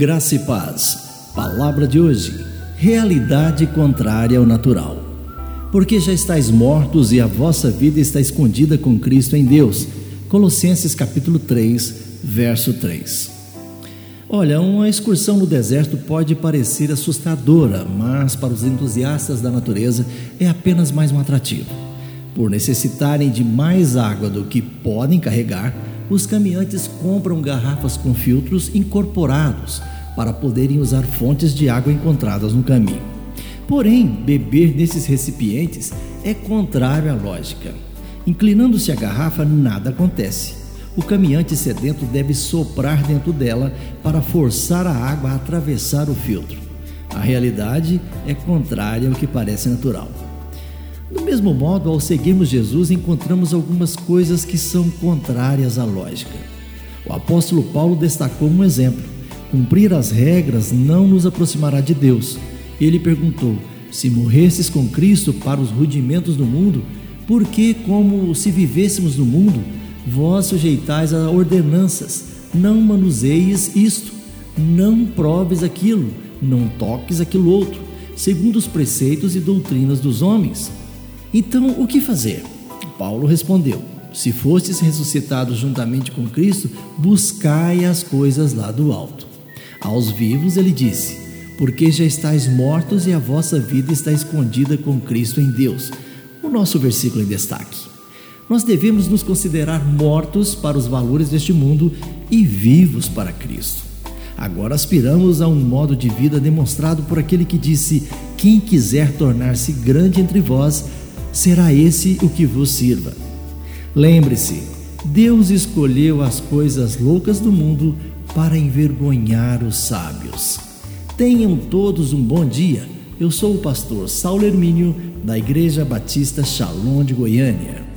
Graça e paz. Palavra de hoje. Realidade contrária ao natural. Porque já estáis mortos e a vossa vida está escondida com Cristo em Deus. Colossenses capítulo 3, verso 3. Olha, uma excursão no deserto pode parecer assustadora, mas para os entusiastas da natureza é apenas mais um atrativo. Por necessitarem de mais água do que podem carregar, os caminhantes compram garrafas com filtros incorporados para poderem usar fontes de água encontradas no caminho. Porém, beber nesses recipientes é contrário à lógica. Inclinando-se a garrafa, nada acontece. O caminhante sedento deve soprar dentro dela para forçar a água a atravessar o filtro. A realidade é contrária ao que parece natural. Do mesmo modo, ao seguirmos Jesus, encontramos algumas coisas que são contrárias à lógica. O apóstolo Paulo destacou um exemplo: cumprir as regras não nos aproximará de Deus. Ele perguntou: se morresses com Cristo para os rudimentos do mundo, por que, como se vivêssemos no mundo, vós sujeitais a ordenanças? Não manuseis isto, não proves aquilo, não toques aquilo outro, segundo os preceitos e doutrinas dos homens. Então, o que fazer? Paulo respondeu: Se fostes ressuscitados juntamente com Cristo, buscai as coisas lá do alto. Aos vivos ele disse: Porque já estáis mortos e a vossa vida está escondida com Cristo em Deus. O nosso versículo em destaque. Nós devemos nos considerar mortos para os valores deste mundo e vivos para Cristo. Agora aspiramos a um modo de vida demonstrado por aquele que disse: Quem quiser tornar-se grande entre vós, será esse o que vos sirva. Lembre-se, Deus escolheu as coisas loucas do mundo para envergonhar os sábios. Tenham todos um bom dia. Eu sou o pastor Saulo Hermínio, da Igreja Batista Shalom de Goiânia.